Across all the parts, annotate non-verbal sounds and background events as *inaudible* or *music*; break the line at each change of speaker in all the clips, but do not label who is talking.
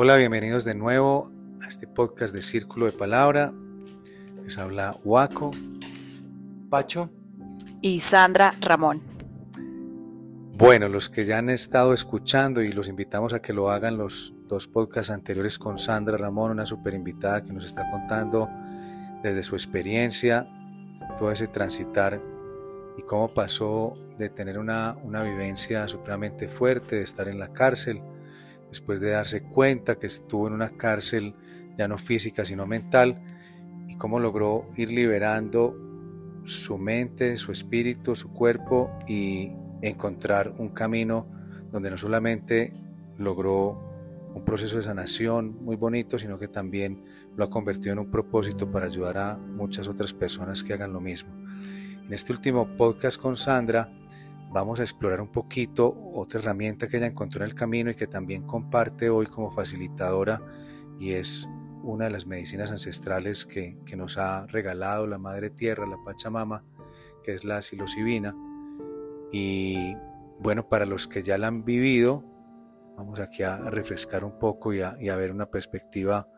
Hola, bienvenidos de nuevo a este podcast de Círculo de Palabra. Les habla Waco,
Pacho
y Sandra Ramón.
Bueno, los que ya han estado escuchando y los invitamos a que lo hagan los dos podcasts anteriores con Sandra Ramón, una super invitada que nos está contando desde su experiencia todo ese transitar y cómo pasó de tener una, una vivencia supremamente fuerte, de estar en la cárcel, después de darse cuenta que estuvo en una cárcel ya no física sino mental, y cómo logró ir liberando su mente, su espíritu, su cuerpo y encontrar un camino donde no solamente logró un proceso de sanación muy bonito, sino que también lo ha convertido en un propósito para ayudar a muchas otras personas que hagan lo mismo. En este último podcast con Sandra vamos a explorar un poquito otra herramienta que ella encontró en el camino y que también comparte hoy como facilitadora y es una de las medicinas ancestrales que, nos ha regalado la Madre Tierra, la Pachamama, que es la psilocibina. Y bueno, para los que ya la han vivido, vamos aquí a refrescar un poco y a, y ver una perspectiva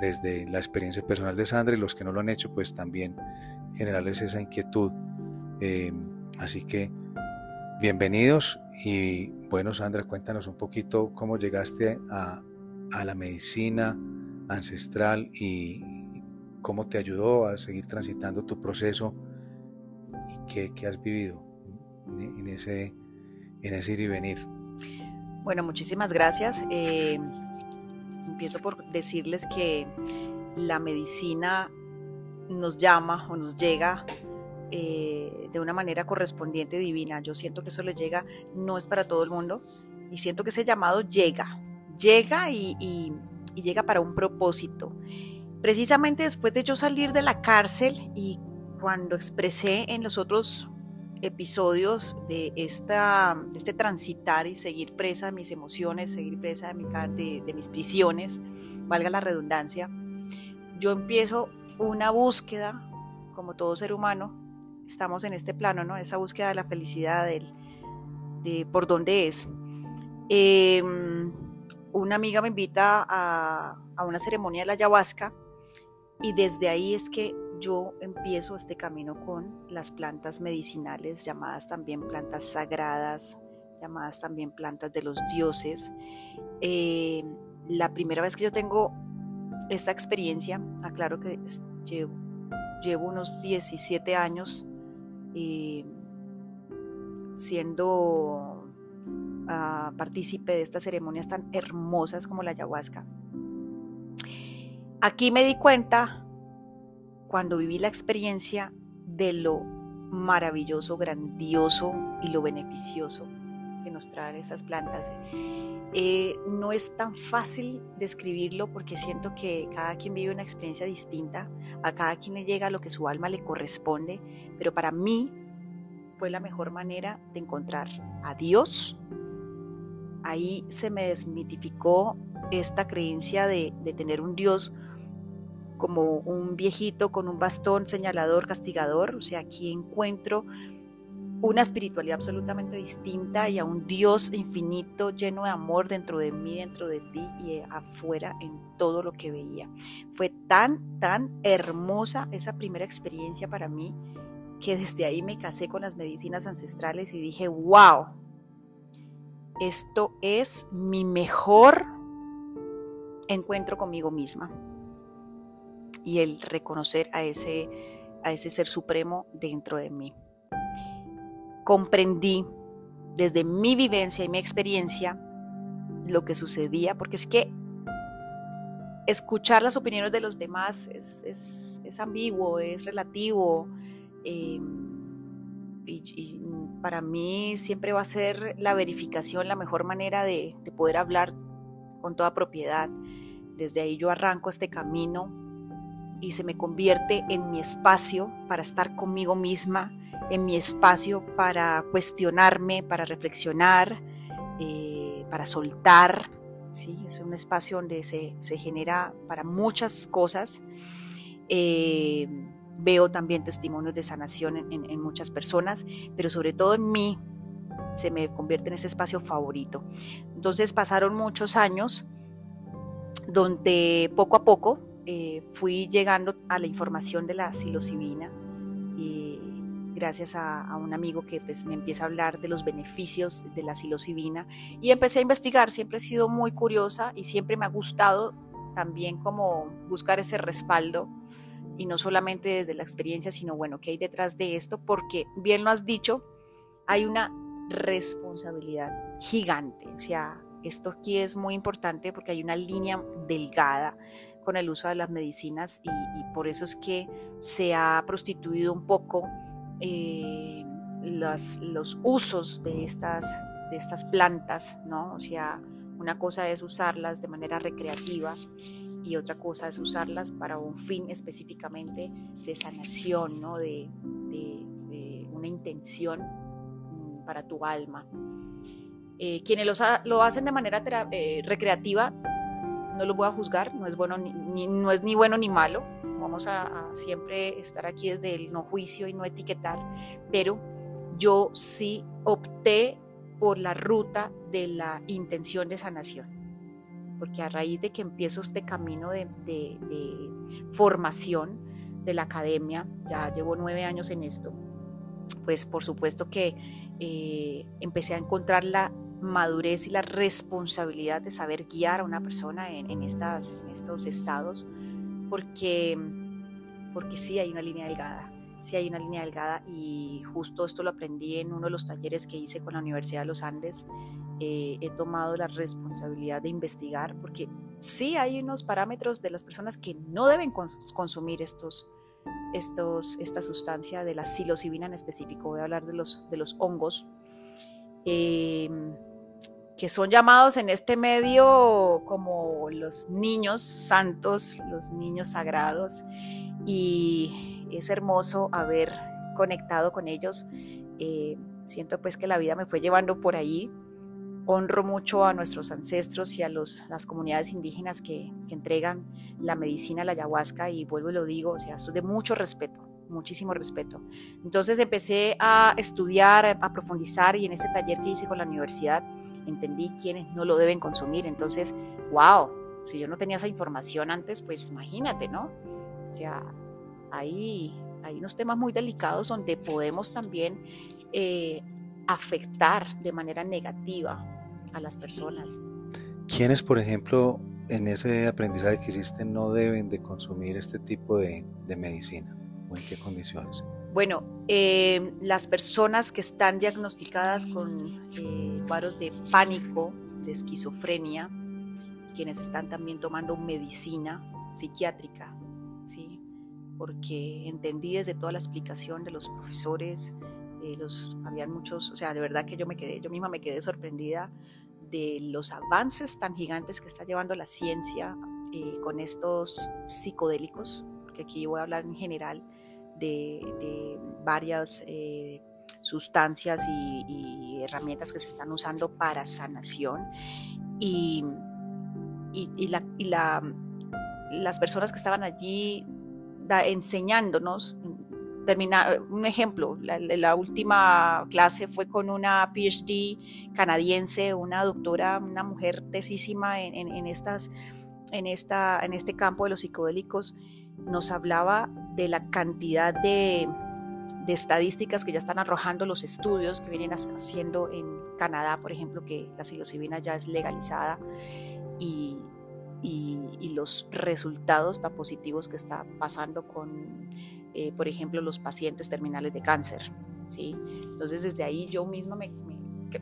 desde la experiencia personal de Sandra y los que no lo han hecho, pues también generarles esa inquietud. Eh, así que bienvenidos y bueno, Sandra, cuéntanos un poquito cómo llegaste a, a la medicina ancestral y cómo te ayudó a seguir transitando tu proceso y qué, qué has vivido en, ese, en ese ir y venir.
Bueno, muchísimas gracias. Eh, empiezo por decirles que la medicina nos llama o nos llega eh, de una manera correspondiente divina. Yo siento que eso le llega, no es para todo el mundo, y siento que ese llamado llega, llega y, llega para un propósito. Precisamente después de yo salir de la cárcel y cuando expresé en los otros episodios de esta, este transitar y seguir presa de mis emociones, seguir presa de, mi, de, de mis prisiones, valga la redundancia, yo empiezo una búsqueda, como todo ser humano, estamos en este plano, ¿no? Esa búsqueda de la felicidad, de por dónde es. Em, una amiga me invita a, una ceremonia de la ayahuasca y desde ahí es que yo empiezo este camino con las plantas medicinales, llamadas también plantas sagradas, llamadas también plantas de los dioses. Em, la primera vez que yo tengo esta experiencia, aclaro que llevo unos 17 años siendo uh, partícipe de estas ceremonias tan hermosas como la ayahuasca. Aquí me di cuenta, cuando viví la experiencia, de lo maravilloso, grandioso y lo beneficioso que nos traen esas plantas. Eh, no es tan fácil describirlo porque siento que cada quien vive una experiencia distinta, a cada quien le llega lo que su alma le corresponde, pero para mí fue la mejor manera de encontrar a Dios. Ahí se me desmitificó esta creencia de, de tener un Dios como un viejito con un bastón señalador, castigador, o sea, aquí encuentro una espiritualidad absolutamente distinta y a un Dios infinito lleno de amor dentro de mí, dentro de ti y afuera en todo lo que veía. Fue tan, tan hermosa esa primera experiencia para mí que desde ahí me casé con las medicinas ancestrales y dije, wow, esto es mi mejor encuentro conmigo misma y el reconocer a ese, a ese ser supremo dentro de mí comprendí desde mi vivencia y mi experiencia lo que sucedía, porque es que escuchar las opiniones de los demás es, ambiguo, es relativo. Em, y, para mí siempre va a ser la verificación la mejor manera de, de poder hablar con toda propiedad. Desde ahí yo arranco este camino y se me convierte en mi espacio para estar conmigo misma, en mi espacio para cuestionarme, para reflexionar, eh, para soltar. ¿sí? Es un espacio donde se, genera para muchas cosas. Eh, veo también testimonios de sanación en, en, muchas personas, pero sobre todo en mí se me convierte en ese espacio favorito. Entonces pasaron muchos años donde poco a poco eh, fui llegando a la información de la psilocibina gracias a, un amigo que pues, me empieza a hablar de los beneficios de la psilocibina y empecé a investigar. Siempre he sido muy curiosa y siempre me ha gustado también como buscar ese respaldo y no solamente desde la experiencia, sino bueno, qué hay detrás de esto, porque bien lo has dicho, hay una responsabilidad gigante. O sea, esto aquí es muy importante porque hay una línea delgada con el uso de las medicinas y, y por eso es que se ha prostituido un poco eh, los, usos de estas, de estas plantas, ¿no? O sea, una cosa es usarlas de manera recreativa y otra cosa es usarlas para un fin específicamente de sanación, ¿no? de, una intención mm, para tu alma. Eh, quienes lo hacen de manera eh, recreativa, no lo voy a juzgar, no es, bueno ni, no es ni bueno ni malo, vamos a, siempre estar aquí desde el no juicio y no etiquetar, pero yo sí opté por la ruta de la intención de sanación, porque a raíz de que empiezo este camino de, formación de la academia, ya llevo nueve años en esto, pues por supuesto que eh, empecé a encontrar la madurez y la responsabilidad de saber guiar a una persona en, estas, en estos estados porque, porque sí hay una línea delgada, sí hay una línea delgada y justo esto lo aprendí en uno de los talleres que hice con la Universidad de los Andes. Eh, he tomado la responsabilidad de investigar porque sí hay unos parámetros de las personas que no deben consumir estos, estos, esta sustancia de la psilocibina en específico. Voy a hablar de los, de los hongos. Eh, que son llamados en este medio como los niños santos, los niños sagrados, y es hermoso haber conectado con ellos. Eh, siento pues que la vida me fue llevando por ahí. Honro mucho a nuestros ancestros y a los, las comunidades indígenas que, entregan la medicina, la ayahuasca, y vuelvo y lo digo, o sea, esto es de mucho respeto muchísimo respeto. Entonces empecé a estudiar, a profundizar y en ese taller que hice con la universidad entendí quiénes no lo deben consumir. Entonces, wow, si yo no tenía esa información antes, pues imagínate, ¿no? O sea, hay, hay unos temas muy delicados donde podemos también eh, afectar de manera negativa a las personas.
¿Quiénes, por ejemplo, en ese aprendizaje que hiciste no deben de consumir este tipo de medicina? En qué condiciones?
Bueno, eh, las personas que están diagnosticadas con eh, de pánico, de esquizofrenia, quienes están también tomando medicina psiquiátrica, ¿sí? porque entendí desde toda la explicación de los profesores, eh, los, habían muchos, o sea, de verdad que yo me quedé, yo misma me quedé sorprendida de los avances tan gigantes que está llevando la ciencia eh, con estos psicodélicos, porque aquí voy a hablar en general, de, varias eh, sustancias y, herramientas que se están usando para sanación. Y, y, la, las personas que estaban allí enseñándonos, termina, un ejemplo, la, última clase fue con una PhD canadiense, una doctora, una mujer tesísima en, en, estas, en, esta, en este campo de los psicodélicos, nos hablaba de la cantidad de, estadísticas que ya están arrojando los estudios que vienen haciendo en Canadá, por ejemplo, que la psilocibina ya es legalizada y, los resultados tan positivos que está pasando con, eh, por ejemplo, los pacientes terminales de cáncer. ¿sí? Entonces, desde ahí yo misma me,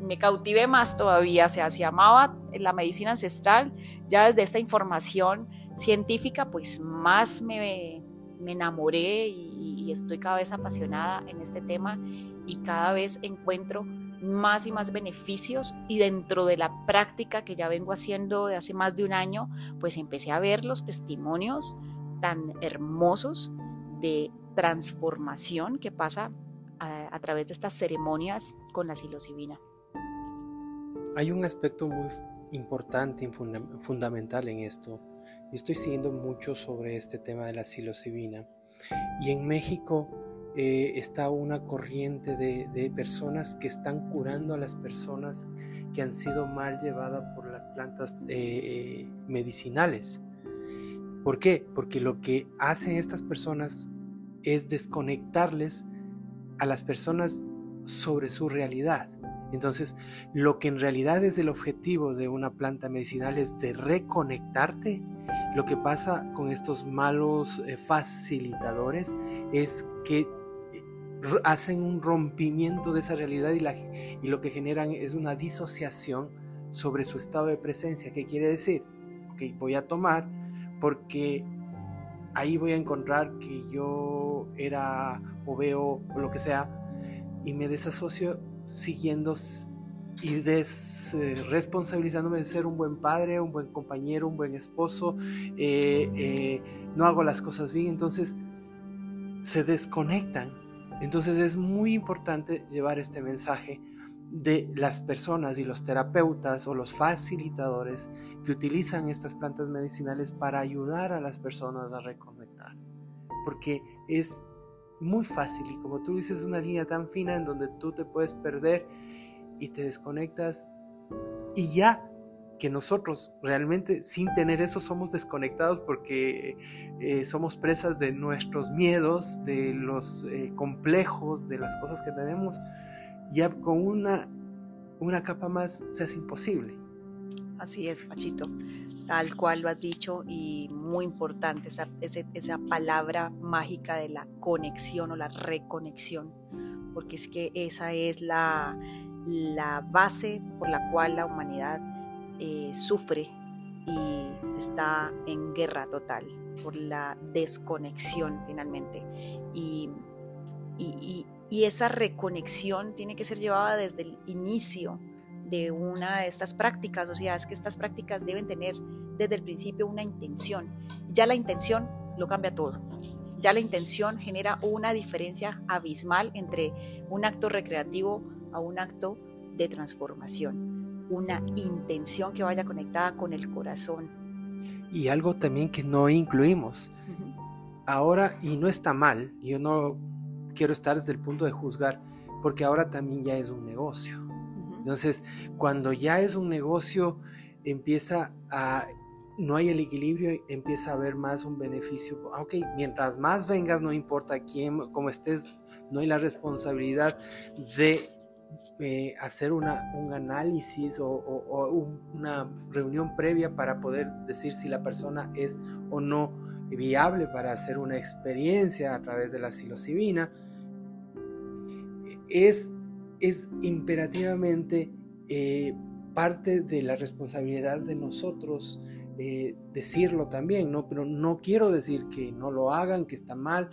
me, cautivé más todavía, o sea, se llamaba la medicina ancestral, ya desde esta información científica, pues más me, me enamoré y, estoy cada vez apasionada en este tema y cada vez encuentro más y más beneficios y dentro de la práctica que ya vengo haciendo de hace más de un año, pues empecé a ver los testimonios tan hermosos de transformación que pasa a, través de estas ceremonias con la psilocibina.
Hay un aspecto muy importante y fundamental en esto yo estoy siguiendo mucho sobre este tema de la psilocibina y en México eh, está una corriente de, personas que están curando a las personas que han sido mal llevadas por las plantas eh, medicinales. ¿Por qué? Porque lo que hacen estas personas es desconectarles a las personas sobre su realidad. Entonces, lo que en realidad es el objetivo de una planta medicinal es de reconectarte. Lo que pasa con estos malos eh, facilitadores es que hacen un rompimiento de esa realidad y, lo que generan es una disociación sobre su estado de presencia. ¿Qué quiere decir? Ok, voy a tomar porque ahí voy a encontrar que yo era o veo o lo que sea y me desasocio siguiendo y desresponsabilizándome de ser un buen padre, un buen compañero, un buen esposo, eh, eh, no hago las cosas bien, entonces se desconectan entonces es muy importante llevar este mensaje de las personas y los terapeutas o los facilitadores que utilizan estas plantas medicinales para ayudar a las personas a reconectar. Porque es muy fácil y como tú dices, es una línea tan fina en donde tú te puedes perder y te desconectas y ya que nosotros realmente sin tener eso somos desconectados porque eh, somos presas de nuestros miedos, de los eh, complejos, de las cosas que tenemos, ya con una, una capa más se hace imposible.
Así es, Pachito, tal cual lo has dicho y muy importante esa, esa palabra mágica de la conexión o la reconexión, porque es que esa es la, la base por la cual la humanidad eh, sufre y está en guerra total por la desconexión finalmente. Y, y, esa reconexión tiene que ser llevada desde el inicio de una de estas prácticas, o sea, es que estas prácticas deben tener desde el principio una intención. Ya la intención lo cambia todo. Ya la intención genera una diferencia abismal entre un acto recreativo a un acto de transformación una intención que vaya conectada con el corazón.
Y algo también que no incluimos. Ahora, y no está mal, yo no quiero estar desde el punto de juzgar, porque ahora también ya es un negocio. Entonces, cuando ya es un negocio, empieza a no hay el equilibrio, empieza a haber más un beneficio. Ah, ok, mientras más vengas, no importa quién, cómo estés, no hay la responsabilidad de eh, hacer una, un análisis o, una reunión previa para poder decir si la persona es o no viable para hacer una experiencia a través de la psilocibina, es, es imperativamente eh, parte de la responsabilidad de nosotros eh, decirlo también, ¿no? Pero no quiero decir que no lo hagan, que está mal,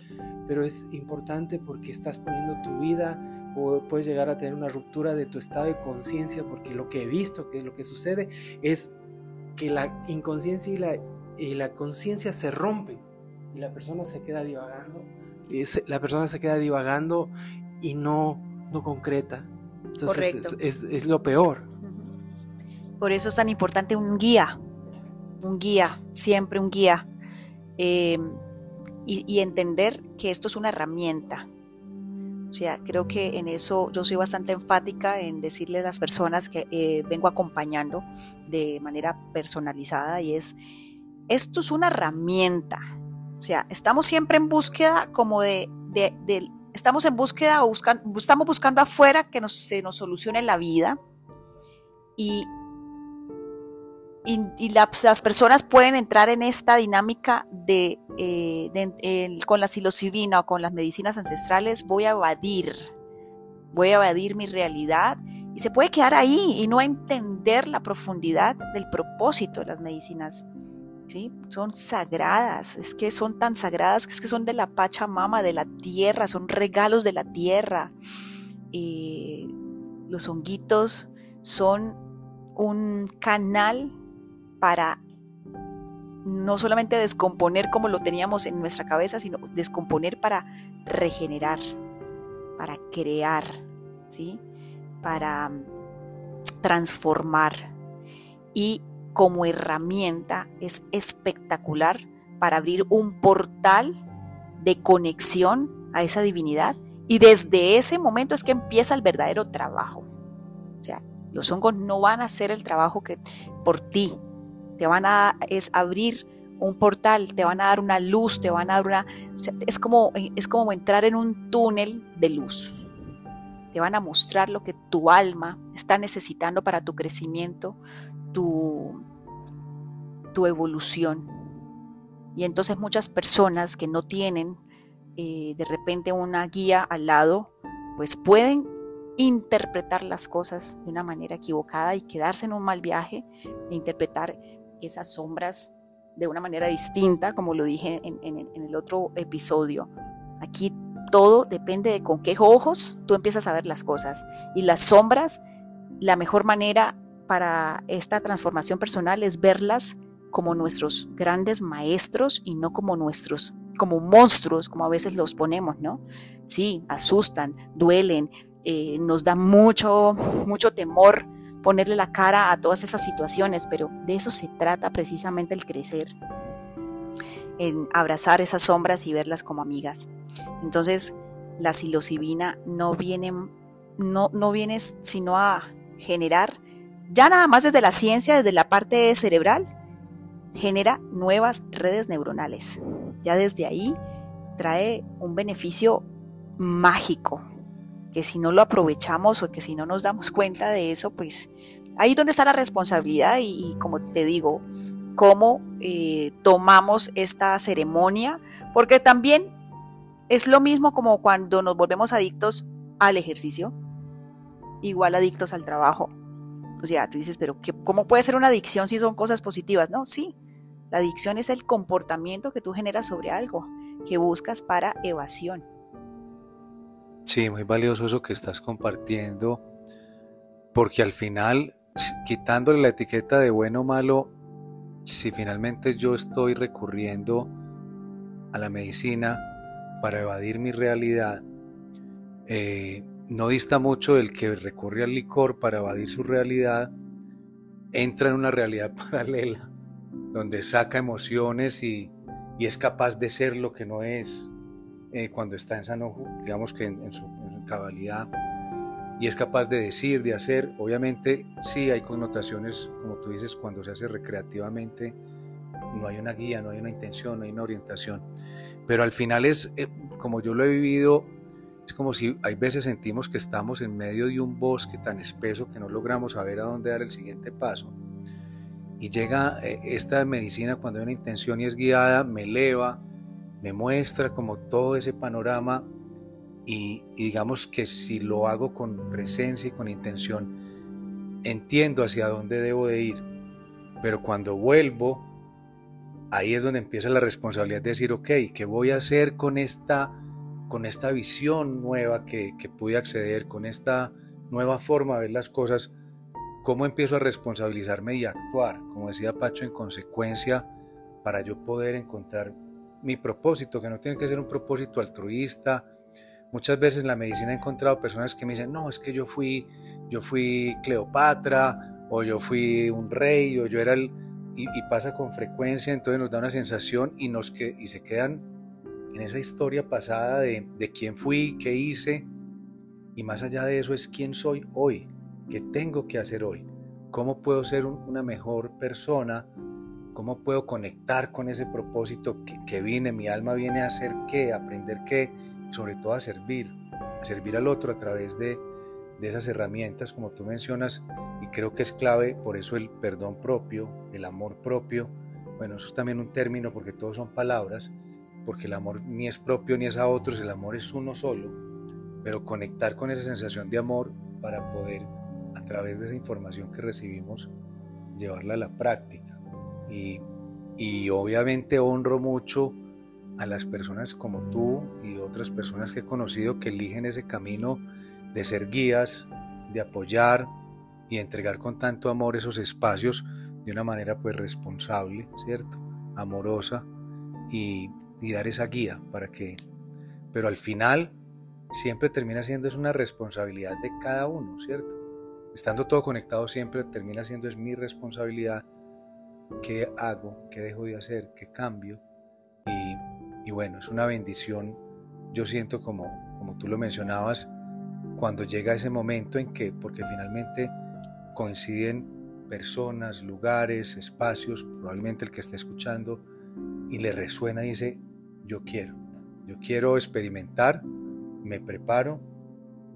pero es importante porque estás poniendo tu vida o puedes llegar a tener una ruptura de tu estado de conciencia porque lo que he visto que lo que sucede es que la inconsciencia y la, y la conciencia se rompen y la persona se queda divagando la persona se queda divagando y no no concreta. Entonces es, es, lo peor.
Por eso es tan importante un guía un guía siempre un guía eh, y, y entender que esto es una herramienta o sea, creo que en eso yo soy bastante enfática en decirle a las personas que eh, vengo acompañando de manera personalizada y es, esto es una herramienta. O sea, estamos siempre en búsqueda como de, de, estamos en búsqueda o buscan, estamos buscando afuera que nos, se nos solucione la vida y y, las personas pueden entrar en esta dinámica de, eh, con la psilocibina o con las medicinas ancestrales, voy a evadir, voy a evadir mi realidad y se puede quedar ahí y no entender la profundidad del propósito de las medicinas. ¿sí? Son sagradas, es que son tan sagradas es que son de la Pachamama, de la tierra, son regalos de la tierra. Eh, los honguitos son un canal para no solamente descomponer como lo teníamos en nuestra cabeza, sino descomponer para regenerar, para crear, ¿sí? para mm, transformar. Y como herramienta es espectacular para abrir un portal de conexión a esa divinidad y desde ese momento es que empieza el verdadero trabajo. O sea, los hongos no van a hacer el trabajo que por ti, te van a es abrir un portal, te van a dar una luz, te van a dar una... es, como, es como entrar en un túnel de luz. Te van a mostrar lo que tu alma está necesitando para tu crecimiento, tu, tu evolución. Y entonces muchas personas que no tienen eh, de repente una guía al lado, pues pueden interpretar las cosas de una manera equivocada y quedarse en un mal viaje e interpretar esas sombras de una manera distinta, como lo dije en, el otro episodio. Aquí todo depende de con qué ojos tú empiezas a ver las cosas. Y las sombras, la mejor manera para esta transformación personal es verlas como nuestros grandes maestros y no como nuestros, como monstruos, como a veces los ponemos, ¿no? Sí, asustan, duelen, eh, nos da mucho, mucho temor ponerle la cara a todas esas situaciones, pero de eso se trata precisamente el crecer, en abrazar esas sombras y verlas como amigas. Entonces, la psilocibina no viene, no, no viene sino a generar, ya nada más desde la ciencia, desde la parte cerebral, genera nuevas redes neuronales. Ya desde ahí trae un beneficio mágico que si no lo aprovechamos o que si no nos damos cuenta de eso, pues ahí es donde está la responsabilidad y, como te digo, cómo eh, tomamos esta ceremonia, porque también es lo mismo como cuando nos volvemos adictos al ejercicio, igual adictos al trabajo. O sea, tú dices, pero ¿cómo puede ser una adicción si son cosas positivas? No, sí, la adicción es el comportamiento que tú generas sobre algo, que buscas para evasión.
Sí, muy valioso eso que estás compartiendo, porque al final, quitándole la etiqueta de bueno o malo, si finalmente yo estoy recurriendo a la medicina para evadir mi realidad, eh, no dista mucho del que recurre al licor para evadir su realidad, entra en una realidad *laughs* paralela, donde saca emociones y, y es capaz de ser lo que no es, eh, cuando está en sano, digamos que en, su, cabalidad, y es capaz de decir, de hacer. Obviamente sí hay connotaciones, como tú dices, cuando se hace recreativamente, no hay una guía, no hay una intención, no hay una orientación. Pero al final es, eh, como yo lo he vivido, es como si hay veces sentimos que estamos en medio de un bosque tan espeso que no logramos saber a dónde dar el siguiente paso. Y llega eh, esta medicina cuando hay una intención y es guiada, me eleva, me muestra como todo ese panorama y, digamos que si lo hago con presencia y con intención, entiendo hacia dónde debo de ir. Pero cuando vuelvo, ahí es donde empieza la responsabilidad de decir, ok, ¿qué voy a hacer con esta, con esta visión nueva que, que pude acceder, con esta nueva forma de ver las cosas? ¿Cómo empiezo a responsabilizarme y actuar? Como decía Pacho, en consecuencia, para yo poder encontrar mi propósito, que no tiene que ser un propósito altruista. Muchas veces en la medicina he encontrado personas que me dicen, no, es que yo fui, yo fui Cleopatra, o yo fui un rey, o yo era el... Y, pasa con frecuencia, entonces nos da una sensación y, nos que, y se quedan en esa historia pasada de, de quién fui, qué hice, y más allá de eso es quién soy hoy, qué tengo que hacer hoy, cómo puedo ser una mejor persona ¿Cómo puedo conectar con ese propósito que, que vine? Mi alma viene a hacer qué, a aprender qué, sobre todo a servir, a servir al otro a través de, de esas herramientas, como tú mencionas, y creo que es clave, por eso el perdón propio, el amor propio, bueno, eso es también un término porque todos son palabras, porque el amor ni es propio ni es a otros, el amor es uno solo, pero conectar con esa sensación de amor para poder, a través de esa información que recibimos, llevarla a la práctica. Y, obviamente honro mucho a las personas como tú y otras personas que he conocido que eligen ese camino de ser guías, de apoyar y entregar con tanto amor esos espacios de una manera pues responsable, ¿cierto? Amorosa y, y dar esa guía para que, pero al final siempre termina siendo es una responsabilidad de cada uno, ¿cierto? Estando todo conectado siempre termina siendo es mi responsabilidad qué hago, qué dejo de hacer, qué cambio. Y, bueno, es una bendición yo siento como, como tú lo mencionabas, cuando llega ese momento en que, porque finalmente coinciden personas, lugares, espacios, probablemente el que esté escuchando, y le resuena, dice, yo quiero, yo quiero experimentar, me preparo,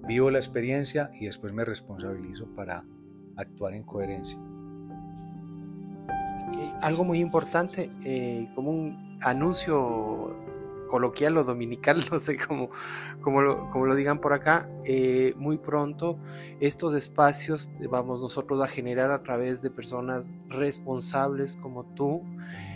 vivo la experiencia y después me responsabilizo para actuar en coherencia.
Algo muy importante, eh, como un anuncio coloquial o dominical, *laughs* no sé cómo, cómo, lo, lo digan por acá, eh, muy pronto estos espacios vamos nosotros a generar a través de personas responsables como tú.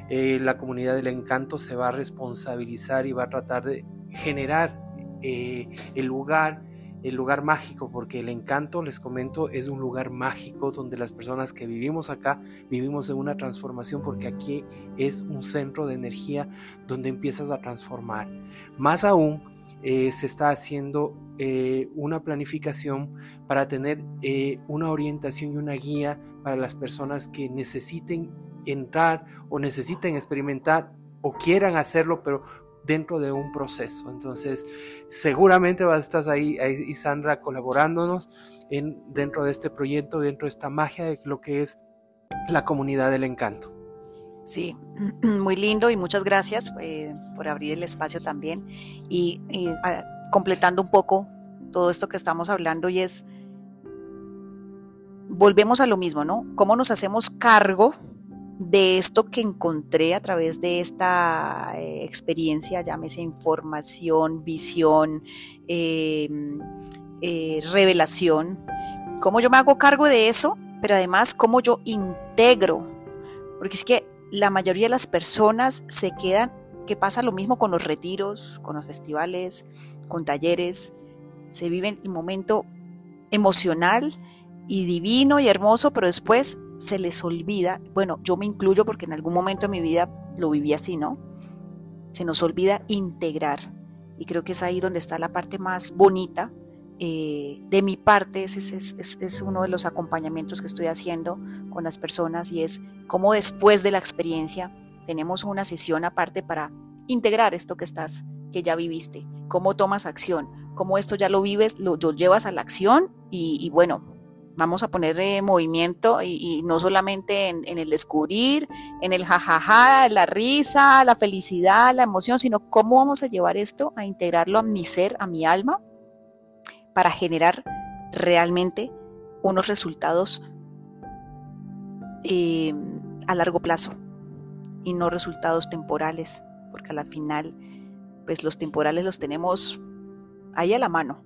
Eh, la comunidad del encanto se va a responsabilizar y va a tratar de generar el lugar el lugar mágico, porque el encanto, les comento, es un lugar mágico donde las personas que vivimos acá vivimos en una transformación, porque aquí es un centro de energía donde empiezas a transformar. Más aún, eh, se está haciendo eh, una planificación para tener eh, una orientación y una guía para las personas que necesiten entrar o necesiten experimentar o quieran hacerlo, pero dentro de un proceso. Entonces, seguramente vas a estar ahí, ahí Sandra, colaborándonos en, dentro de este proyecto, dentro de esta magia de lo que es la comunidad del encanto.
Sí, *clears throat* muy lindo y muchas gracias eh, por abrir el espacio también y, ah, completando un poco todo esto que estamos hablando y es, volvemos a lo mismo, ¿no? ¿Cómo nos hacemos cargo de esto que encontré a través de esta eh, experiencia, llámese información, visión, em, eh, revelación, cómo yo me hago cargo de eso, pero además cómo yo integro, porque es que la mayoría de las personas se quedan, que pasa lo mismo con los retiros, con los festivales, con talleres, se viven un momento emocional y divino y hermoso, pero después se les olvida, bueno, yo me incluyo porque en algún momento de mi vida lo viví así, ¿no? Se nos olvida integrar. Y creo que es ahí donde está la parte más bonita. Eh, de mi parte, ese es, uno de los acompañamientos que estoy haciendo con las personas y es cómo después de la experiencia tenemos una sesión aparte para integrar esto que estás, que ya viviste, cómo tomas acción, cómo esto ya lo vives, lo, llevas a la acción y bueno, vamos a poner eh, movimiento y, no solamente en, el descubrir, en el jajaja, la risa, la felicidad, la emoción, sino cómo vamos a llevar esto a integrarlo a mi ser, a mi alma, para generar realmente unos resultados eh, a largo plazo y no resultados temporales, porque a la final, pues los temporales los tenemos ahí a la mano,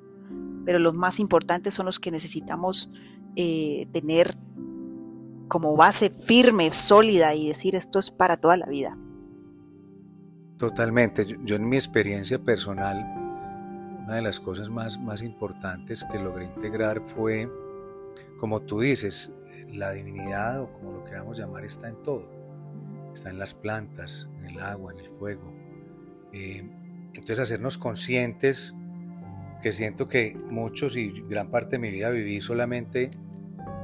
pero los más importantes son los que necesitamos eh, tener como base firme, sólida y decir esto es para toda la vida.
Totalmente. Yo, en mi experiencia personal, una de las cosas más, más importantes que logré integrar fue, como tú dices, la divinidad o como lo queramos llamar está en todo. Está en las plantas, en el agua, en el fuego. Eh, entonces hacernos conscientes que siento que muchos y gran parte de mi vida viví solamente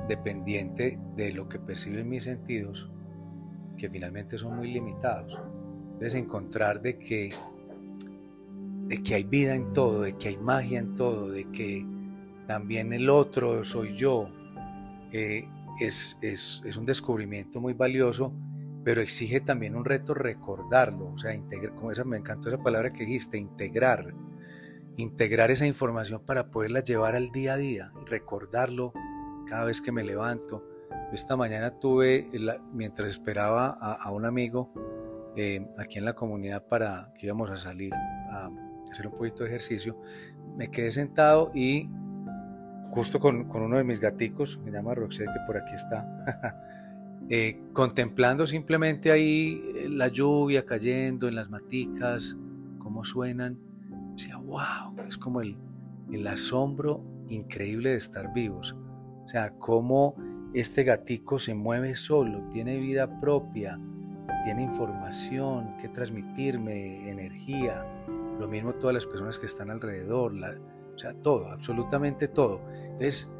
dependiente de lo que perciben mis sentidos, que finalmente son muy limitados. Entonces encontrar de que, de que hay vida en todo, de que hay magia en todo, de que también el otro soy yo, eh, es, es, es, un descubrimiento muy valioso, pero exige también un reto recordarlo, o sea, integrar, como esa, me encantó esa palabra que dijiste, integrar integrar esa información para poderla llevar al día a día, recordarlo cada vez que me levanto. Esta mañana tuve, mientras esperaba a, un amigo eh, aquí en la comunidad para que íbamos a salir a hacer un poquito de ejercicio, me quedé sentado y justo con, uno de mis gaticos, me llama Roxette, que por aquí está, *laughs* eh, contemplando simplemente ahí la lluvia cayendo en las maticas, cómo suenan decía, wow, es como el asombro increíble de estar vivos. O sea, cómo este gatico se mueve solo, tiene vida propia, tiene información que transmitirme, energía. Lo mismo todas las personas que están alrededor, o sea, todo, absolutamente todo. Entonces,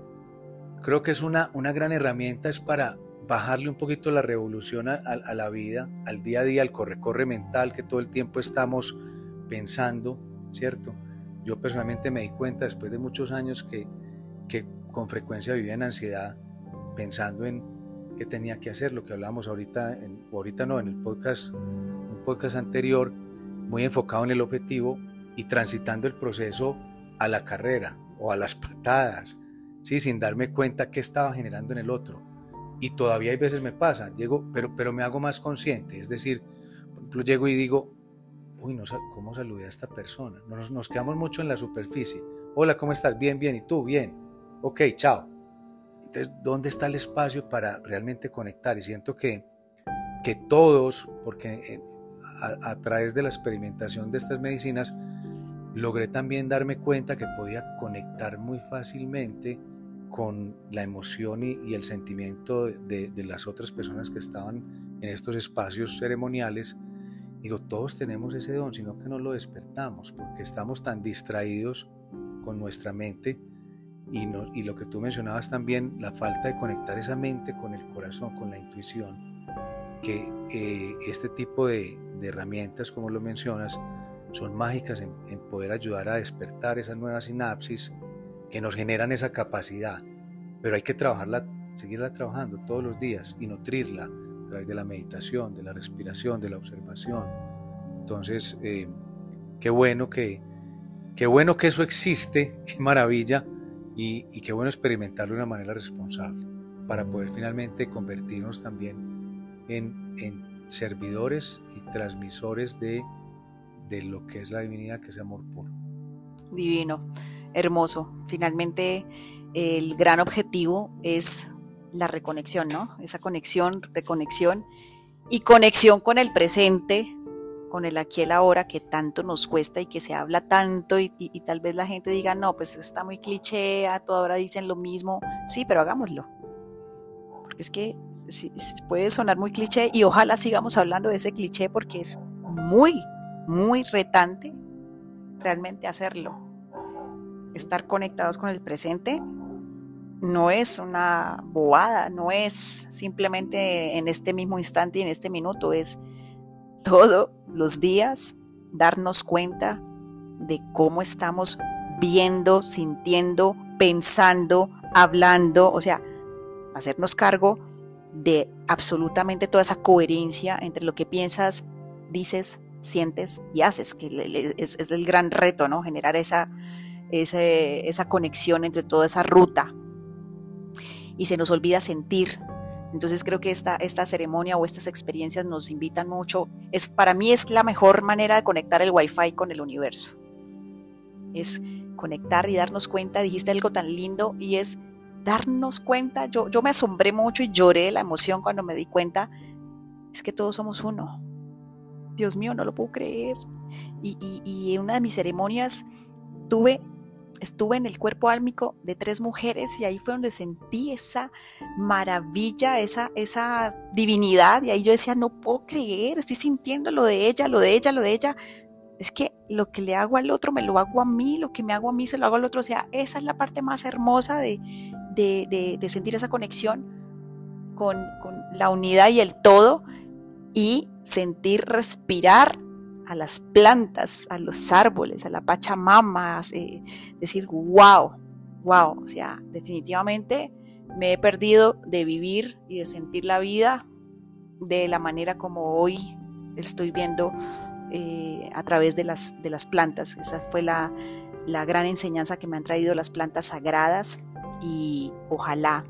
creo que es una, una gran herramienta es para bajarle un poquito la revolución a, la vida, al día a día, al corre-corre mental que todo el tiempo estamos pensando ¿cierto? Yo personalmente me di cuenta después de muchos años que con frecuencia vivía en ansiedad pensando en qué tenía que hacer, lo que hablábamos ahorita, en, ahorita no, en el podcast, un podcast anterior, muy enfocado en el objetivo y transitando el proceso a la carrera o a las patadas, ¿sí? sin darme cuenta qué estaba generando en el otro. Y todavía hay veces me pasa, llego, pero, pero me hago más consciente, es decir, por ejemplo, llego y digo, uy, no, ¿cómo saludé a esta persona? Nos, nos quedamos mucho en la superficie. Hola, ¿cómo estás? Bien, bien. ¿Y tú? Bien. Ok, chao. Entonces, ¿dónde está el espacio para realmente conectar? Y siento que, que todos, porque eh, a, a, través de la experimentación de estas medicinas, logré también darme cuenta que podía conectar muy fácilmente con la emoción y, y el sentimiento de, de las otras personas que estaban en estos espacios ceremoniales Digo, todos tenemos ese don, sino que no lo despertamos, porque estamos tan distraídos con nuestra mente y, no, y lo que tú mencionabas también, la falta de conectar esa mente con el corazón, con la intuición, que eh, este tipo de, de, herramientas, como lo mencionas, son mágicas en, en poder ayudar a despertar esa nueva sinapsis que nos generan esa capacidad, pero hay que trabajarla, seguirla trabajando todos los días y nutrirla a través de la meditación, de la respiración, de la observación. Entonces, eh, qué bueno que, qué bueno que eso existe, *laughs* qué maravilla, y, y, qué bueno experimentarlo de una manera responsable, para poder finalmente convertirnos también en, en servidores y transmisores de, de lo que es la divinidad, que es amor puro.
Divino, hermoso. Finalmente, el gran objetivo es la reconexión, ¿no? Esa conexión, reconexión y conexión con el presente, con el aquí y el ahora que tanto nos cuesta y que se habla tanto y, tal vez la gente diga, no, pues está muy cliché, a dicen lo mismo, sí, pero hagámoslo. Porque es que puede sonar muy cliché y ojalá sigamos hablando de ese cliché porque es muy, muy retante realmente hacerlo. Estar conectados con el presente no es una bobada, no es simplemente en este mismo instante y en este minuto, es todos los días darnos cuenta de cómo estamos viendo, sintiendo, pensando, hablando, o sea, hacernos cargo de absolutamente toda esa coherencia entre lo que piensas, dices, sientes y haces, que es, el gran reto, ¿no? Generar esa, esa conexión entre toda esa ruta y se nos olvida sentir. Entonces creo que esta, esta ceremonia o estas experiencias nos invitan mucho. Es, para mí es la mejor manera de conectar el wifi con el universo. Es conectar y darnos cuenta, dijiste algo tan lindo y es darnos cuenta. Yo, yo me asombré mucho y lloré la emoción cuando me di cuenta. Es que todos somos uno. Dios mío, no lo puedo creer. Y, y, y en una de mis ceremonias tuve estuve en el cuerpo álmico de tres mujeres y ahí fue donde sentí esa maravilla, esa, esa divinidad y ahí yo decía, no puedo creer, estoy sintiendo lo de ella, lo de ella, lo de ella. Es que lo que le hago al otro me lo hago a mí, lo que me hago a mí se lo hago al otro. O sea, esa es la parte más hermosa de, de, de, sentir esa conexión con, con la unidad y el todo y sentir respirar a las plantas, a los árboles, a la Pachamama, eh, decir, wow, wow, o sea, definitivamente me he perdido de vivir y de sentir la vida de la manera como hoy estoy viendo eh, a través de las, de las plantas. Esa fue la, la gran enseñanza que me han traído las plantas sagradas y ojalá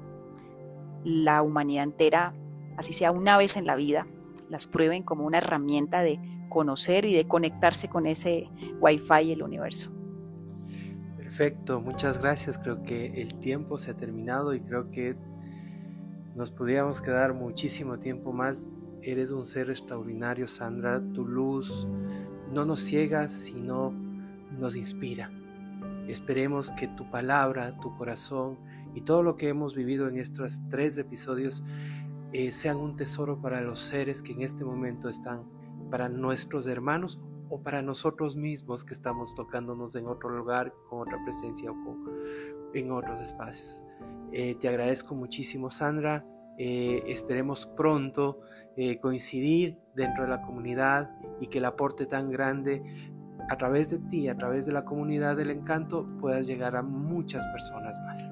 la humanidad entera, así sea una vez en la vida, las prueben como una herramienta de conocer y de conectarse con ese wifi y el universo.
Perfecto, muchas gracias. Creo que el tiempo se ha terminado y creo que nos podríamos quedar muchísimo tiempo más. Eres un ser extraordinario, Sandra. Tu luz no nos ciega, sino nos inspira. Esperemos que tu palabra, tu corazón y todo lo que hemos vivido en estos tres episodios eh, sean un tesoro para los seres que en este momento están para nuestros hermanos o para nosotros mismos que estamos tocándonos en otro lugar, con otra presencia o en otros espacios. Eh, te agradezco muchísimo, Sandra. Eh, esperemos pronto eh, coincidir dentro de la comunidad y que el aporte tan grande a través de ti, a través de la comunidad del encanto, puedas llegar a muchas personas más.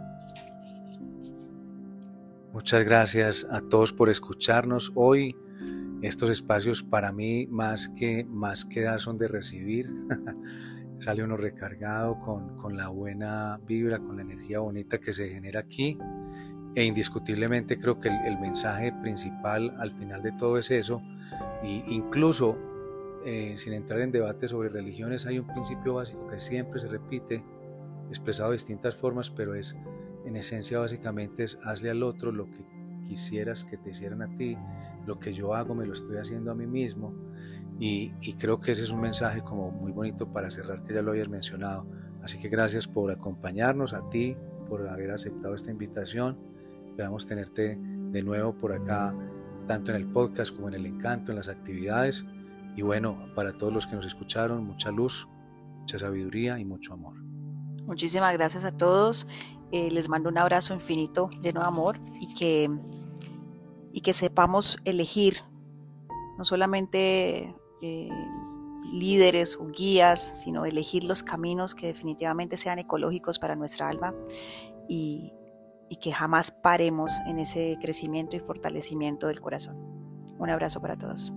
Muchas gracias a todos por escucharnos hoy. Estos espacios para mí más que, más que dar son de recibir. *laughs* Sale uno recargado con, con la buena vibra, con la energía bonita que se genera aquí. E indiscutiblemente creo que el, el mensaje principal al final de todo es eso. Y incluso eh, sin entrar en debate sobre religiones, hay un principio básico que siempre se repite, expresado de distintas formas, pero es en esencia básicamente es hazle al otro lo que quisieras que te hicieran a ti, lo que yo hago me lo estoy haciendo a mí mismo y, y, creo que ese es un mensaje como muy bonito para cerrar que ya lo habías mencionado. Así que gracias por acompañarnos a ti, por haber aceptado esta invitación. Esperamos tenerte de nuevo por acá, tanto en el podcast como en el encanto, en las actividades. Y bueno, para todos los que nos escucharon, mucha luz, mucha sabiduría y mucho amor.
Muchísimas gracias a todos. Eh, les mando un abrazo infinito lleno de amor y que, y que sepamos elegir no solamente eh, líderes o guías, sino elegir los caminos que definitivamente sean ecológicos para nuestra alma y, y que jamás paremos en ese crecimiento y fortalecimiento del corazón. Un abrazo para todos.